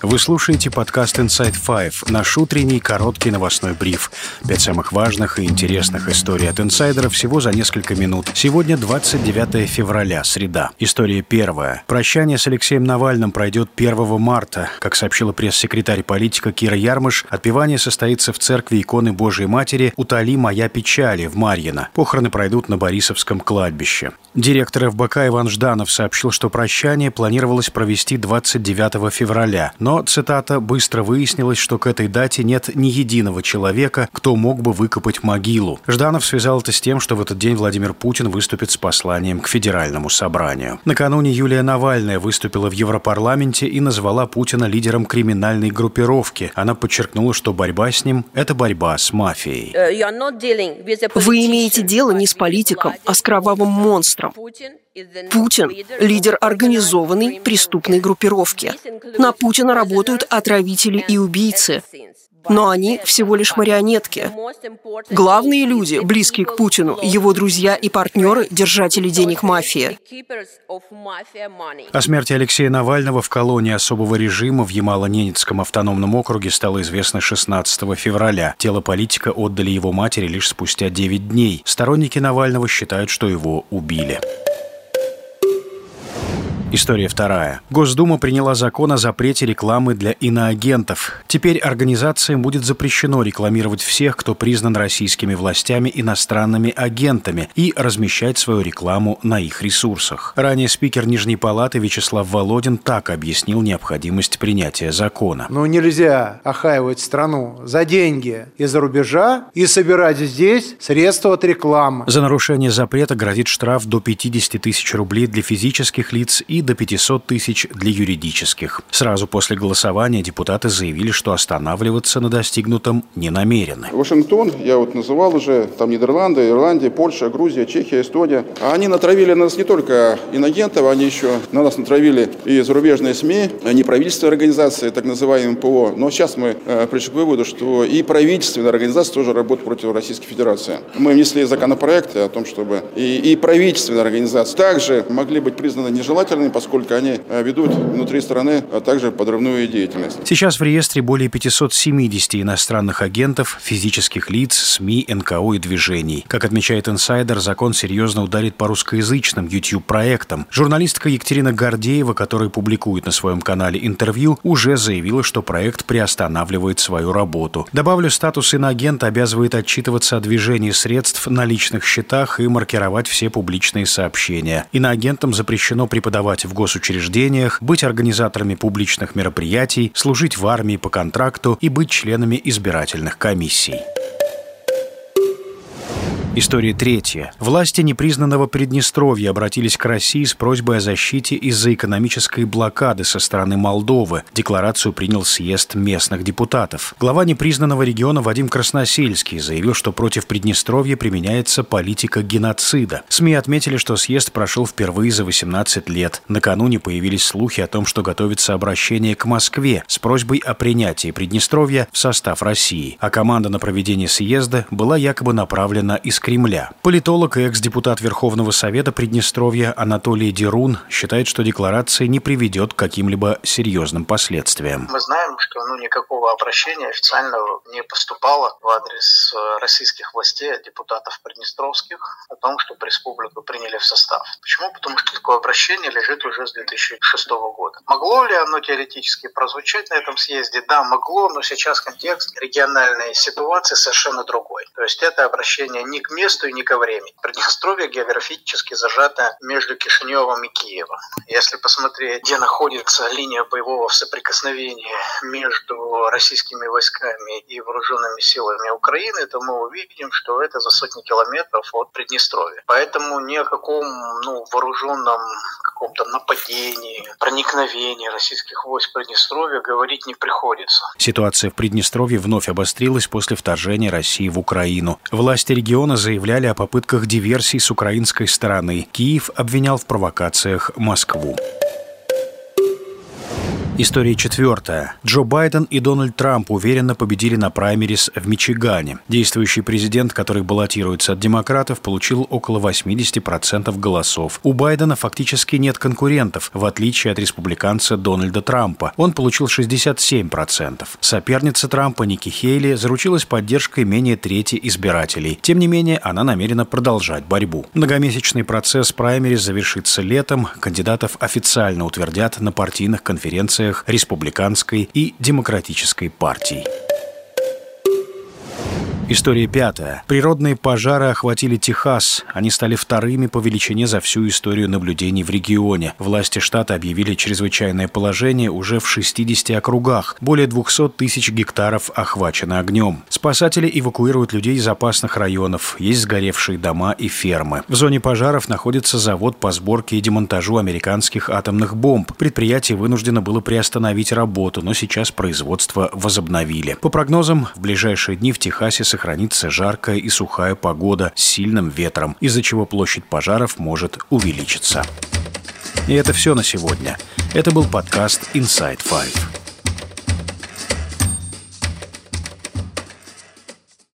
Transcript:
Вы слушаете подкаст Inside Five, наш утренний короткий новостной бриф. Пять самых важных и интересных историй от инсайдеров всего за несколько минут. Сегодня 29 февраля, среда. История первая. Прощание с Алексеем Навальным пройдет 1 марта. Как сообщила пресс-секретарь политика Кира Ярмыш, отпевание состоится в церкви иконы Божией Матери «Утоли моя печали» в Марьино. Похороны пройдут на Борисовском кладбище. Директор ФБК Иван Жданов сообщил, что прощание планировалось провести 29 февраля, но, цитата, «быстро выяснилось, что к этой дате нет ни единого человека, кто мог бы выкопать могилу». Жданов связал это с тем, что в этот день Владимир Путин выступит с посланием к Федеральному собранию. Накануне Юлия Навальная выступила в Европарламенте и назвала Путина лидером криминальной группировки. Она подчеркнула, что борьба с ним – это борьба с мафией. Uh, Вы имеете дело не с политиком, а с кровавым монстром. Путин – лидер организованной преступной группировки. На Путина работают отравители и убийцы. Но они всего лишь марионетки. Главные люди, близкие к Путину, его друзья и партнеры, держатели денег мафии. О смерти Алексея Навального в колонии особого режима в Ямало-Ненецком автономном округе стало известно 16 февраля. Тело политика отдали его матери лишь спустя 9 дней. Сторонники Навального считают, что его убили. История вторая. Госдума приняла закон о запрете рекламы для иноагентов. Теперь организациям будет запрещено рекламировать всех, кто признан российскими властями иностранными агентами и размещать свою рекламу на их ресурсах. Ранее спикер Нижней Палаты Вячеслав Володин так объяснил необходимость принятия закона. Но нельзя охаивать страну за деньги из-за рубежа и собирать здесь средства от рекламы. За нарушение запрета грозит штраф до 50 тысяч рублей для физических лиц и до 500 тысяч для юридических. Сразу после голосования депутаты заявили, что останавливаться на достигнутом не намерены. Вашингтон, я вот называл уже, там Нидерланды, Ирландия, Польша, Грузия, Чехия, Эстония. Они натравили на нас не только иногентов, они еще на нас натравили и зарубежные СМИ, неправительственные организации, так называемые ПО. Но сейчас мы э, пришли к выводу, что и правительственные организации тоже работают против Российской Федерации. Мы внесли законопроект о том, чтобы и, и правительственные организации также могли быть признаны нежелательными поскольку они э, ведут внутри страны а также подрывную деятельность. Сейчас в реестре более 570 иностранных агентов, физических лиц, СМИ, НКО и движений. Как отмечает инсайдер, закон серьезно ударит по русскоязычным YouTube-проектам. Журналистка Екатерина Гордеева, которая публикует на своем канале интервью, уже заявила, что проект приостанавливает свою работу. Добавлю, статус иноагента обязывает отчитываться о движении средств на личных счетах и маркировать все публичные сообщения. Иноагентам запрещено преподавать преподавать в госучреждениях, быть организаторами публичных мероприятий, служить в армии по контракту и быть членами избирательных комиссий. История третья. Власти непризнанного Приднестровья обратились к России с просьбой о защите из-за экономической блокады со стороны Молдовы. Декларацию принял съезд местных депутатов. Глава непризнанного региона Вадим Красносельский заявил, что против Приднестровья применяется политика геноцида. СМИ отметили, что съезд прошел впервые за 18 лет. Накануне появились слухи о том, что готовится обращение к Москве с просьбой о принятии Приднестровья в состав России. А команда на проведение съезда была якобы направлена из Кремля. Политолог и экс-депутат Верховного Совета Приднестровья Анатолий Дерун считает, что декларация не приведет к каким-либо серьезным последствиям. Мы знаем, что ну, никакого обращения официального не поступало в адрес э, российских властей депутатов приднестровских о том, чтобы республику приняли в состав. Почему? Потому что такое обращение лежит уже с 2006 года. Могло ли оно теоретически прозвучать на этом съезде? Да, могло, но сейчас контекст региональной ситуации совершенно другой. То есть это обращение не к месту и не ко времени. Приднестровье географически зажато между Кишиневым и Киевом. Если посмотреть, где находится линия боевого соприкосновения между российскими войсками и вооруженными силами Украины, то мы увидим, что это за сотни километров от Приднестровья. Поэтому ни о каком ну, вооруженном каком-то нападении, проникновении российских войск в Приднестровье говорить не приходится. Ситуация в Приднестровье вновь обострилась после вторжения России в Украину. Власти региона заявляли о попытках диверсий с украинской стороны. Киев обвинял в провокациях Москву. История четвертая. Джо Байден и Дональд Трамп уверенно победили на праймерис в Мичигане. Действующий президент, который баллотируется от демократов, получил около 80% голосов. У Байдена фактически нет конкурентов, в отличие от республиканца Дональда Трампа. Он получил 67%. Соперница Трампа Ники Хейли заручилась поддержкой менее трети избирателей. Тем не менее, она намерена продолжать борьбу. Многомесячный процесс праймерис завершится летом. Кандидатов официально утвердят на партийных конференциях фракциях республиканской и демократической партий. История пятая. Природные пожары охватили Техас. Они стали вторыми по величине за всю историю наблюдений в регионе. Власти штата объявили чрезвычайное положение уже в 60 округах. Более 200 тысяч гектаров охвачено огнем. Спасатели эвакуируют людей из опасных районов. Есть сгоревшие дома и фермы. В зоне пожаров находится завод по сборке и демонтажу американских атомных бомб. Предприятие вынуждено было приостановить работу, но сейчас производство возобновили. По прогнозам, в ближайшие дни в Техасе сохранится жаркая и сухая погода с сильным ветром, из-за чего площадь пожаров может увеличиться. И это все на сегодня. Это был подкаст Inside Five.